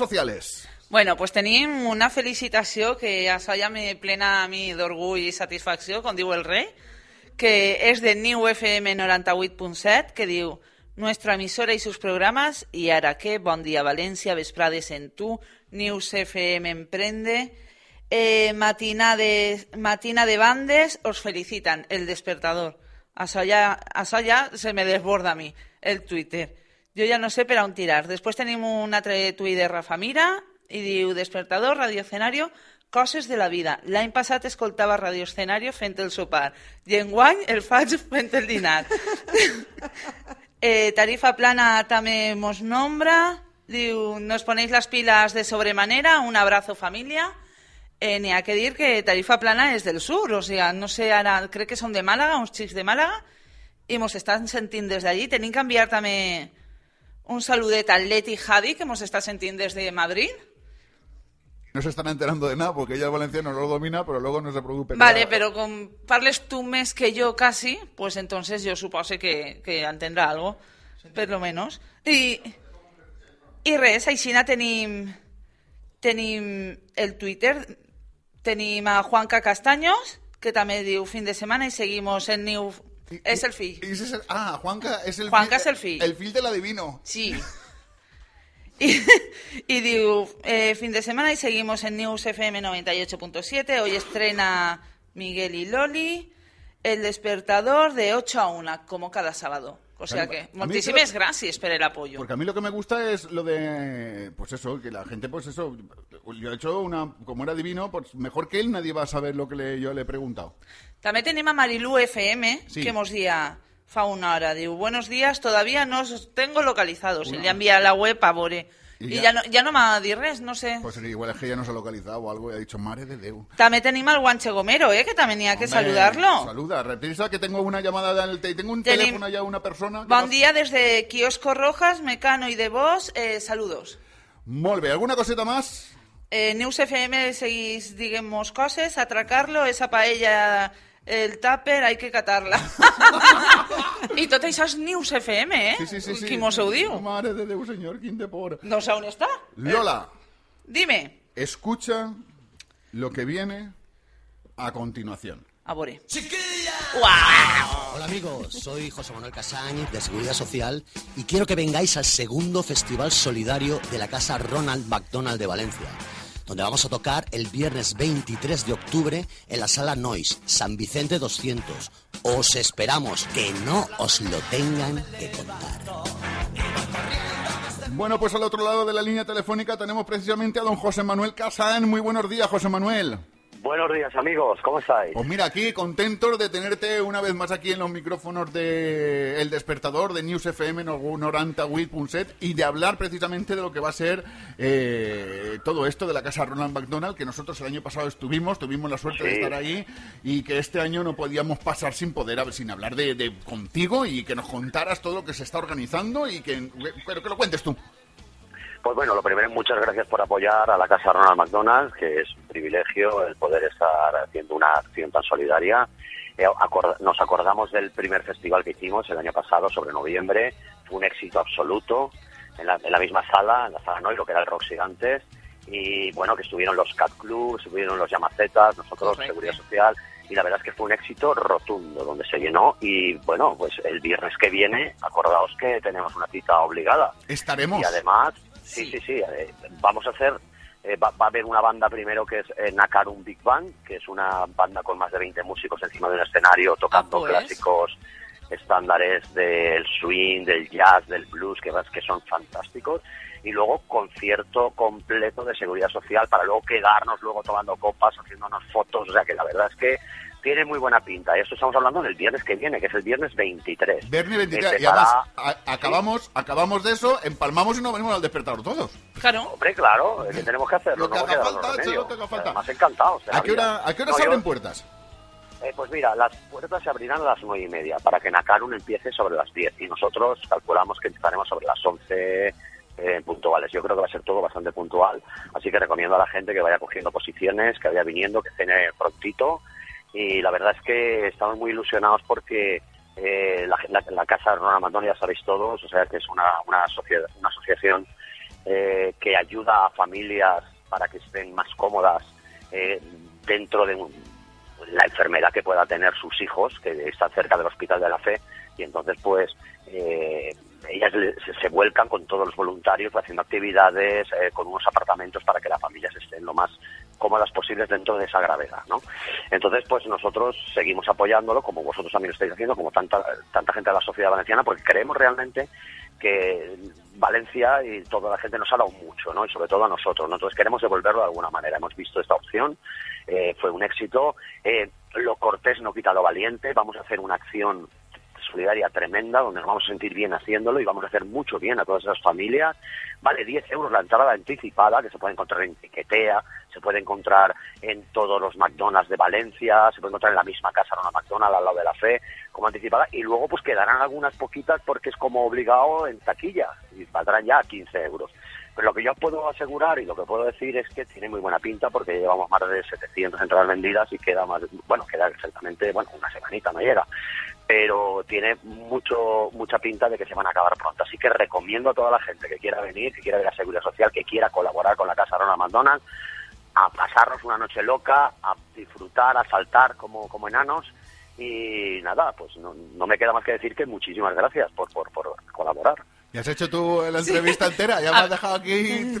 Sociales. Bueno, pues tenim una felicitació que això ja me plena a mi d'orgull i satisfacció, com diu el rei, que és de New FM 98.7, que diu Nuestra emisora y sus programas, y ara qué, Bon dia València, Vesprades en tu, News FM Emprende, eh, matina, de, matina de Bandes, os felicitan, el despertador. Això ja, se me desborda a mi, el Twitter. Jo ja no sé per on tirar. Després tenim un altre tuit de Rafa Mira i diu Despertador, radioescenario, coses de la vida. L'any passat escoltava radioescenario fent el sopar i enguany el faig fent el dinar. eh, tarifa plana també mos nombra. Diu, nos ponéis las pilas de sobremanera, un abrazo familia. Eh, N'hi ha que dir que Tarifa Plana és del sur, o sigui, no sé, ara crec que són de Màlaga, uns xics de Màlaga, i mos estan sentint des d'allí. Tenim que enviar també un saludet al Leti Jadi, que mos està sentint des de Madrid. No se están enterando de nada porque ella el valenciano no lo domina, pero luego no se preocupe. Vale, però com parles tu més que jo casi, pues entonces yo supose que, que entendrà algo, per lo menos. I, i res, aixina tenim, tenim el Twitter, tenim a Juanca Castaños, que també diu fin de setmana i seguimos en New... El es el- ah, Juanca es el Juanca fil- es el fil. El fil del adivino. Sí. Y, y diu, eh, fin de semana y seguimos en News FM 98.7. Hoy estrena Miguel y Loli, El Despertador de 8 a 1, como cada sábado. O sea que, muchísimas gracias por el apoyo. Porque a mí lo que me gusta es lo de, pues eso, que la gente, pues eso, yo he hecho una, como era divino, pues mejor que él nadie va a saber lo que le- yo le he preguntado. También tenemos a Marilú FM, Sí. que hemos día fa una hora. Diu, buenos días, todavía no os tengo localizados. Una Y le envía a la web a Bore. Y Y, ya- ya, no, ya no m'ha res, no sé. Pues igual es que ya no se ha localizado o algo y ha dicho, madre de Déu. També tenim al Guanche Gomero, eh, que també n'hi ha que Hombre, saludarlo. Saluda, reprisa que tengo una llamada, del, te- tengo un Tenim- teléfono ya una persona. que Bon va- día desde Kiosco Rojas, Mecano y de Vos, eh, saludos. Molt bé, ¿alguna coseta más? Eh, Neus FM seguís, digamos, coses, atracarlo, esa paella, el tupper, hay que catarla. I tot això és Neus FM, eh? Sí, sí, sí. diu? De Déu, señor, quin de por. No sé on està. Lola, Dime. escucha lo que viene a continuación. A veure. Hola amigos, soy José Manuel Casañ de Seguridad Social y quiero que vengáis al segundo Festival Solidario de la Casa Ronald McDonald de Valencia, donde vamos a tocar el viernes 23 de octubre en la Sala Noise, San Vicente 200. Os esperamos, que no os lo tengan que contar. Bueno, pues al otro lado de la línea telefónica tenemos precisamente a don José Manuel Casán. Muy buenos días, José Manuel. Buenos días, amigos. ¿Cómo estáis? Pues mira, aquí contentos de tenerte una vez más aquí en los micrófonos de El Despertador de News FM 98.7 y de hablar precisamente de lo que va a ser eh, todo esto de la casa Ronald McDonald, que nosotros el año pasado estuvimos, tuvimos la suerte de estar ahí y que este año no podíamos pasar sin poder, sin hablar de, de contigo y que nos contaras todo lo que se está organizando y que, pero que lo cuentes tú. Pues bueno, lo primero, muchas gracias por apoyar a la Casa Ronald McDonald, que es un privilegio el poder estar haciendo una acción tan solidaria. Eh, nos acordamos del primer festival que hicimos el año pasado, sobre noviembre. Fue un éxito absoluto en la, en la misma sala, en la sala Noy, lo que era el Rock Gigantes. Y bueno, que estuvieron los Cat Club, estuvieron los Llamacetas, nosotros. Seguridad Social. Y la verdad es que fue un éxito rotundo, donde se llenó. Y bueno, pues el viernes que viene, acordaos que tenemos una cita obligada. Estaremos. Y además, sí, sí, sí, eh, vamos a hacer, eh, va, va a haber una banda primero que es eh, Nakarum Big Band, que es una banda con más de 20 músicos encima de un escenario tocando pues. clásicos estándares del swing, del jazz, del blues, que, que son fantásticos. Y luego concierto completo de seguridad social para luego quedarnos luego tomando copas, haciéndonos fotos. O sea que la verdad es que tiene muy buena pinta. Y esto estamos hablando del viernes que viene, que es el viernes 23. Viernes 23. Y además, a- acabamos, acabamos de eso, empalmamos y nos venimos al despertador todos. Claro. Hombre, claro, es que tenemos que hacerlo. Lo que no haga queda falta, lo que haga falta. Además, encantados. ¿A qué hora, ¿a qué hora No, se yo- abren puertas? eh, pues mira, las puertas se abrirán a las nueve y media para que Nakarun empiece sobre las 10 y nosotros calculamos que empezaremos sobre las 11 eh, puntuales. Yo creo que va a ser todo bastante puntual, así que recomiendo a la gente que vaya cogiendo posiciones, que vaya viniendo, que cene prontito y la verdad es que estamos muy ilusionados porque eh, la, la- la Casa Ronald McDonald, ya sabéis todos, o sea que es una, una, asocia- una asociación eh, que ayuda a familias para que estén más cómodas eh, dentro de un- la enfermedad que pueda tener sus hijos, que están cerca del Hospital de la Fe, y entonces pues eh, ellas se vuelcan con todos los voluntarios haciendo actividades, eh, con unos apartamentos para que las familias estén lo más cómodas posibles dentro de esa gravedad, ¿no? Entonces, pues nosotros seguimos apoyándolo, como vosotros también lo estáis haciendo, como tanta, tanta gente de la sociedad valenciana, porque creemos realmente que Valencia y toda la gente nos ha dado mucho, ¿no? Y sobre todo a nosotros, ¿no? Entonces queremos devolverlo de alguna manera. Hemos visto esta opción, eh, fue un éxito. Eh, lo cortés no quita lo valiente. Vamos a hacer una acción solidaria tremenda donde nos vamos a sentir bien haciéndolo y vamos a hacer mucho bien a todas esas familias. Vale 10 euros la entrada anticipada que se puede encontrar en Tiquetea, se puede encontrar en todos los McDonald's de Valencia, se puede encontrar en la misma casa Ronald McDonald al lado de la Fe como anticipada y luego pues quedarán algunas poquitas porque es como obligado en taquilla y valdrán ya 15 euros. Pero lo que yo puedo asegurar y lo que puedo decir es que tiene muy buena pinta porque llevamos más de 700 entradas vendidas y queda más, bueno, queda exactamente, bueno, una semanita no llega pero tiene mucho mucha pinta de que se van a acabar pronto. Así que recomiendo a toda la gente que quiera venir, que quiera ver la seguridad social, que quiera colaborar con la Casa Ronald McDonald, a pasarnos una noche loca, a disfrutar, a saltar como, como enanos. Y nada, pues no, no me queda más que decir que muchísimas gracias por, por, por colaborar. ¿Y has hecho tú la entrevista entera? Ya me has dejado aquí.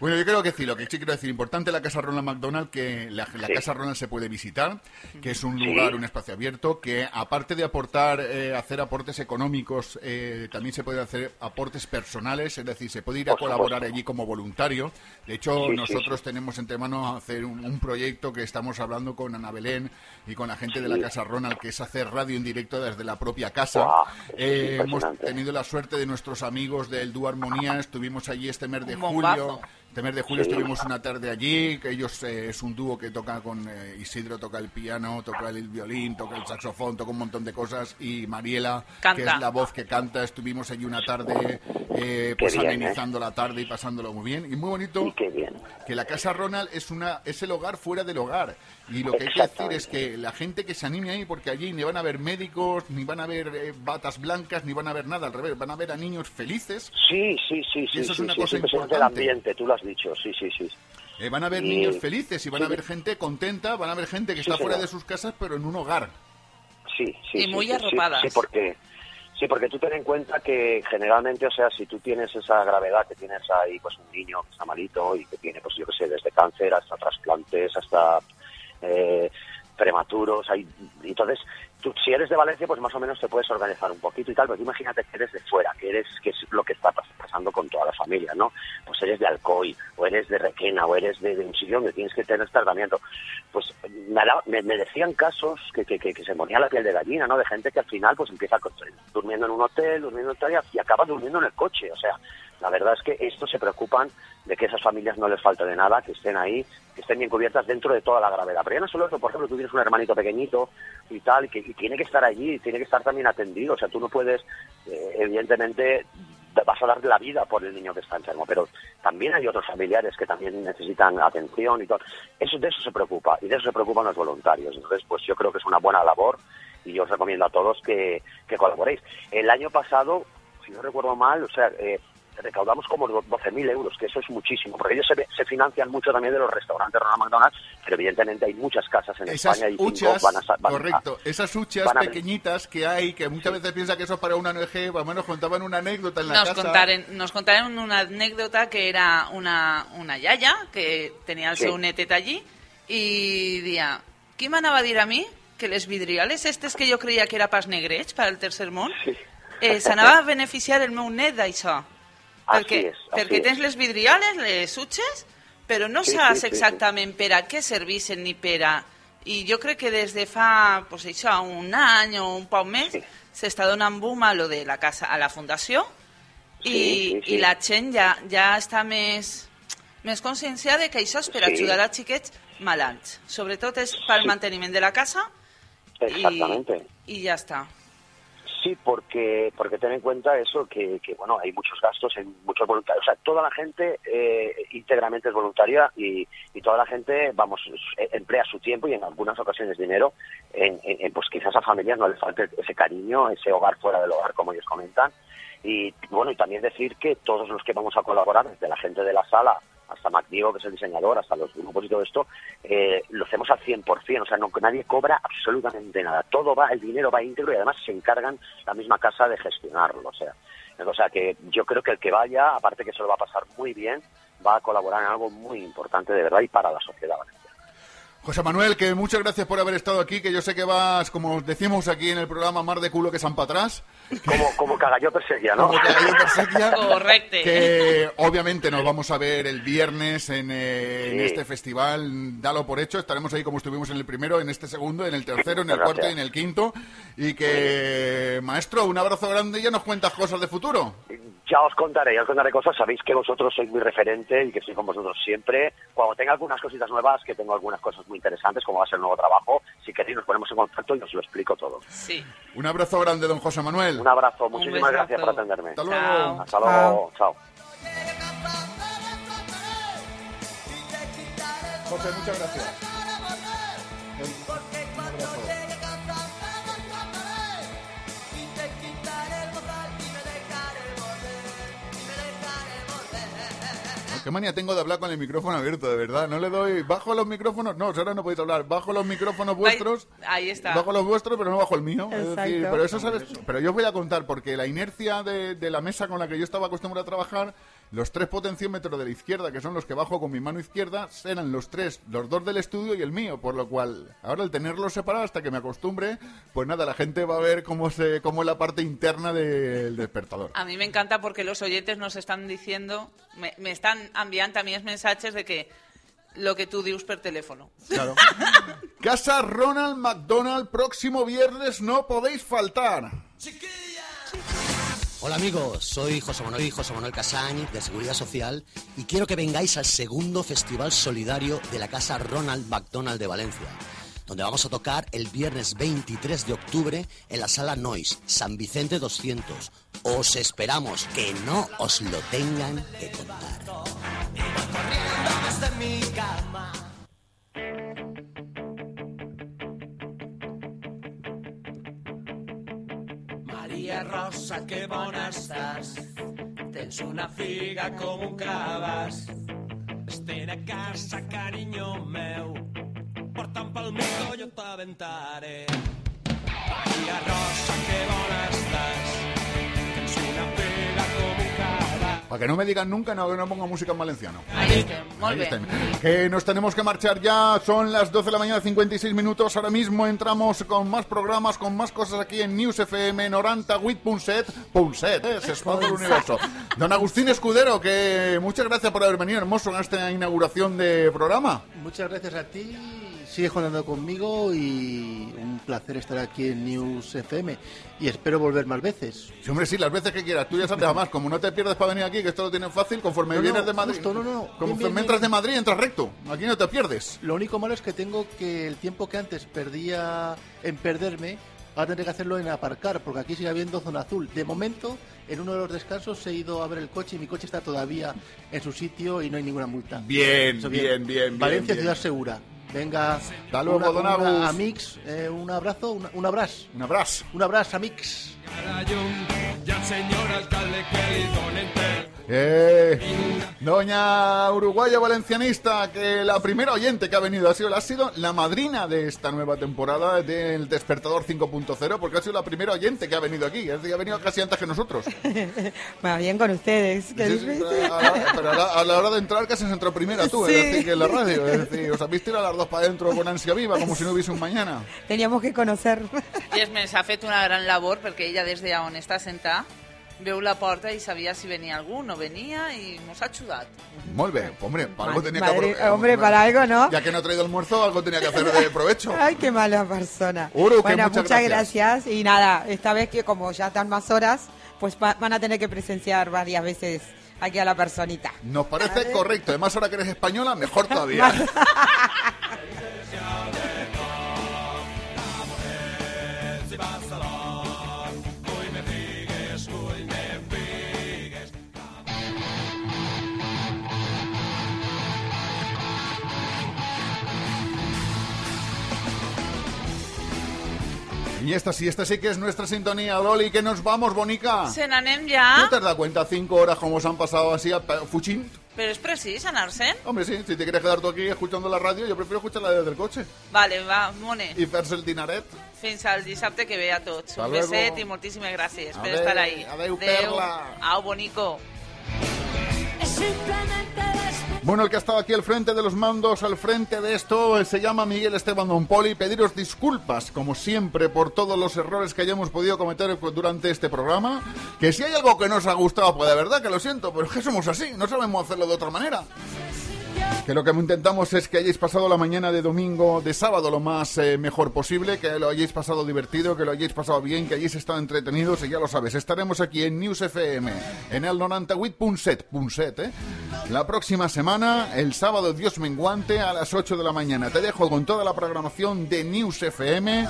Bueno, yo creo que sí, lo que sí quiero decir, importante la Casa Ronald McDonald, que la, la Sí. Casa Ronald se puede visitar, que es un Sí. lugar, un espacio abierto, que aparte de aportar, eh, hacer aportes económicos, eh, también se puede hacer aportes personales, es decir, se puede ir a Por colaborar supuesto. allí como voluntario. De hecho, Sí, sí, nosotros tenemos entre manos hacer un, un proyecto que estamos hablando con Ana Belén y con la gente de la Casa Ronald, que es hacer radio en directo desde la propia casa. Eh, hemos tenido la suerte de nuestros amigos del Dúo Armonía, estuvimos allí este mes de julio. Este mes de julio Sí. estuvimos una tarde allí, que ellos eh, es un dúo que toca con eh, Isidro, toca el piano, toca el violín, toca el saxofón, toca un montón de cosas y Mariela, que es la voz que canta, estuvimos allí una tarde eh, pues bien, ¿eh? amenizando la tarde y pasándolo muy bien y muy bonito Y bien. que la casa Ronald es una es el hogar fuera del hogar y lo que hay que decir es que la gente que se anime ahí porque allí ni van a haber médicos ni van a haber eh, batas blancas ni van a ver nada al revés van a ver a niños felices Sí, sí, sí, sí. eso es una sí, cosa impresionante el importante. ambiente, tú lo has dicho, sí, sí, sí. Eh, van a ver Y- niños felices y van a sí. ver gente contenta van a ver gente que Sí, está fuera señor. de sus casas pero en un hogar Sí, sí. Y sí, muy sí, sí, arropadas. Sí, porque, sí, porque tú ten en cuenta que generalmente, o sea, si tú tienes esa gravedad que tienes ahí, pues un niño que está malito y que tiene, pues yo qué sé, desde cáncer hasta trasplantes, hasta eh, prematuros, hay, entonces, tú, si eres de Valencia, pues más o menos te puedes organizar un poquito y tal, pero imagínate que eres de fuera, que eres, que es lo que está pas- pasando con toda la familia, ¿no? Pues eres de Alcoy, o eres de Requena, o eres de, un sitio donde tienes que tener tratamiento. Pues me, me- decían casos que, que, que, que se ponía la piel de gallina, ¿no? De gente que al final pues empieza durmiendo en un hotel, durmiendo en tal y acaba durmiendo en el coche, o sea, la verdad es que estos se preocupan de que esas familias no les falte de nada, que estén ahí, que estén bien cubiertas dentro de toda la gravedad. Pero ya no solo eso, por ejemplo, tú tienes un hermanito pequeñito y tal, que tiene que estar allí, tiene que estar también atendido. O sea, tú no puedes, eh, evidentemente, vas a dar la vida por el niño que está enfermo, pero también hay otros familiares que también necesitan atención y todo. Eso, de eso se preocupa, y de eso se preocupan los voluntarios. Entonces, pues yo creo que es una buena labor y yo os recomiendo a todos que, que colaboréis. El año pasado, si no recuerdo mal, o sea, eh, recaudamos como 12.000 euros, que eso es muchísimo, porque ellos se, se financian mucho también de los restaurantes Ronald McDonald, pero evidentemente hay muchas casas en Esas España y huchas, van a... van a- correcto, esas huchas a- pequeñitas que hay, que muchas veces piensa que eso es para una ONG, por lo menos contaban una anécdota en la Nos casa. contaren, nos contaron una anécdota que era una, una yaya que tenía el Sí. seu netet allí y decía, ¿qué me a dir a mí? Que les vidriales estes que jo creia que era pas negrets per al tercer món eh, s'anava a beneficiar el meu net d'això. Perquè, así perquè tens les vidriales, les utxes, però no Sí, saps sí, sí, sí. exactament per a què servissen ni per a... I jo crec que des de fa, pues això, un any o un poc més, s'està donant boom a lo de la casa, a la fundació, i, Sí, sí, sí. i la gent ja, ja està més, més conscienciada que això és per Sí. ajudar a xiquets malalts. Sobretot és pel manteniment de la casa Exactamente. i ja està. Sí, porque porque ten en cuenta eso que, que, bueno hay muchos gastos en muchos voluntarios, o sea toda la gente eh, íntegramente es voluntaria y, y toda la gente vamos eh, emplea su tiempo y en algunas ocasiones dinero en, pues quizás a familias no les falte ese cariño, ese hogar fuera del hogar como ellos comentan. Y bueno y también decir que todos los que vamos a colaborar desde la gente de la sala hasta Mac que es el diseñador, hasta los grupos y todo esto, eh, lo hacemos al 100%, o sea, no, nadie cobra absolutamente nada. Todo va, el dinero va íntegro y además se encargan la misma casa de gestionarlo, o sea. O sea, que yo creo que el que vaya, aparte que se lo va a pasar muy bien, va a colaborar en algo muy importante de verdad y para la sociedad. José Manuel, que muchas gracias por haber estado aquí, que yo sé que vas, como decimos aquí en el programa, más de culo que San Patrás. Como, como Cagalló perseguía, ¿no? Como Cagalló perseguía. Correcto. Que obviamente nos vamos a ver el viernes en, eh, en este festival. Dalo por hecho, estaremos ahí como estuvimos en el primero, en este segundo, en el tercero, en el cuarto y en el quinto. Y que, maestro, un abrazo grande y ya nos cuentas cosas de futuro. Ya os contaré, ya os contaré cosas. Sabéis que vosotros sois mi referente y que estoy con vosotros siempre. Cuando tenga algunas cositas nuevas, que tengo algunas cosas muy interesantes, como va a ser el nuevo trabajo, si queréis nos ponemos en contacto y os lo explico todo. Sí. Un abrazo grande, don José Manuel. Un abrazo, muchísimas gracias por atenderme. Hasta luego. Hasta luego, chao. José, muchas gracias. Qué manía tengo de hablar con el micrófono abierto, de verdad. No le doy. Bajo los micrófonos. No, ahora no podéis hablar. Bajo los micrófonos vuestros. Ahí está. Bajo los vuestros, pero no bajo el mío. Es Exacto. decir, pero eso sabes. Pero yo os voy a contar, porque la inercia de, de la mesa con la que yo estaba acostumbrado a trabajar, los tres potenciómetros de la izquierda, que son los que bajo con mi mano izquierda, eran los tres, los dos del estudio y el mío. Por lo cual, ahora al tenerlos separados hasta que me acostumbre, pues nada, la gente va a ver cómo se, cómo es la parte interna del despertador. A mí me encanta porque los oyentes nos están diciendo, me, me están enviando también mensajes de que lo que tú dius per teléfono. Claro. Casa Ronald McDonald, próximo viernes no podéis faltar. Hola amigos, soy José Manuel, José Manuel Casañ de Seguridad Social y quiero que vengáis al segundo Festival Solidario de la Casa Ronald McDonald de Valencia, donde vamos a tocar el viernes 23 de octubre en la Sala Nois, San Vicente 200. Os esperamos, que no os lo tengan que contar. Maria Rosa, que bona estàs. Tens una figa com un cabàs. Estén a casa, carinyo meu. Porta'm pel mico, jo t'aventaré. Maria Rosa, que bona estàs. Una figa com un cabàs. Para que no me digan nunca no, que no pongo música en valenciano. Ahí muy Ahí bien. estén. Que nos tenemos que marchar ya, son las 12 de la mañana, 56 minutos. Ahora mismo entramos con más programas, con más cosas aquí en News FM 98.7. Punset, eh, se expande el universo. Don Agustín Escudero, que muchas gracias por haber venido, hermoso, en esta inauguración de programa. Muchas gracias a ti. Sigue contando conmigo y un placer estar aquí en News FM. Y espero volver más veces. Sí, hombre, sí, las veces que quieras. Tú ya sabes, además, como no te pierdes para venir aquí, que esto lo tienes fácil, conforme No, no, vienes de Madrid. justo, no, no, no. Conforme Bien, bien, entras bien. de Madrid, entras recto. Aquí no te pierdes. Lo único malo es que tengo que el tiempo que antes perdía en perderme, ahora tendré que hacerlo en aparcar, porque aquí sigue habiendo zona azul. De momento en uno de los descansos he ido a ver el coche y mi coche está todavía en su sitio y no hay ninguna multa. Bien, Eso bien, bien, Valencia, bien. ciudad segura. Venga, Hasta luego, una- don una- Agus. a Mix, eh, un abrazo, un abrazo. Un abrazo. Un abrazo a Mix. Eh, doña uruguaya valencianista, que la primera oyente que ha venido ha sido, ha sido la madrina de esta nueva temporada del Despertador 5.0, porque ha sido la primera oyente que ha venido aquí, es decir, ha venido casi antes que nosotros. Va bien con ustedes. qué Sí, sí, a, la, pero a la- a la hora de entrar casi se entró primera tú, Sí. es decir, que en la radio, es decir, os habéis tirado las dos para adentro con ansia viva, como si no hubiese un mañana. Teníamos que conocer. I és més, ha fet una gran labor perquè ella des de on està sentada veu la porta i sabia si venia algú, no venia i mos ha ajudat. Muy bien, hombre, para algo tenía que Madre- apro- hombre, para algo, ¿no? Ya que no ha traído almuerzo, algo tenía que hacer de provecho. Ay, qué mala persona. Uru, que bueno, muchas muchas gracias. gracias. Y nada, esta vez que como ya están más horas, pues va- van a tener que presenciar varias veces aquí a la personita. Nos parece correcto. Además, ahora que eres española, mejor todavía. Y esta sí, esta sí que es nuestra sintonía, Loli, que nos vamos, Bonica. Se n'anem ¿No te has dado cuenta? Cinco horas como se han pasado así a pa- fuchín. però és precís anar-se'n. Hombre, sí, si te quieres quedar tú aquí escuchando la radio, yo prefiero escucharla desde el coche. Vale, va, mone. Y fer-se el dinaret. Fins al dissabte que ve a tots. Hasta Un luego. beset i moltíssimes gràcies per Adeu, estar ahí. adeu, perla. Au, bonico. Bueno, el que ha estado aquí al frente de los mandos, al frente de esto, se llama Miguel Esteban Don Poli. Pediros disculpas, como siempre, por todos los errores que hayamos podido cometer durante este programa. Que si hay algo que no os ha gustado, pues de verdad que lo siento, pero es que somos así, no sabemos hacerlo de otra manera. Que lo que intentamos es que hayáis pasado la mañana de domingo, de sábado, lo más eh, mejor posible, que lo hayáis pasado divertido, que lo hayáis pasado bien, que hayáis estado entretenidos, y ya lo sabes, estaremos aquí en News FM, en el 98.7, punset, ¿eh? La próxima semana, el sábado Dios menguante, a las 8 de la mañana. Te dejo con toda la programación de News FM,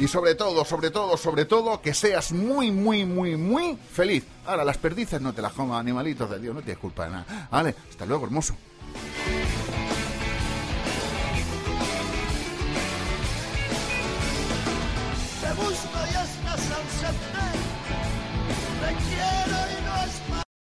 y sobre todo, sobre todo, sobre todo, que seas muy, muy, muy, muy feliz. Ahora, las perdices no te las comas, animalitos de Dios, no tienes culpa nada. Vale, hasta luego, hermoso. Te busco y estás ausente. Te.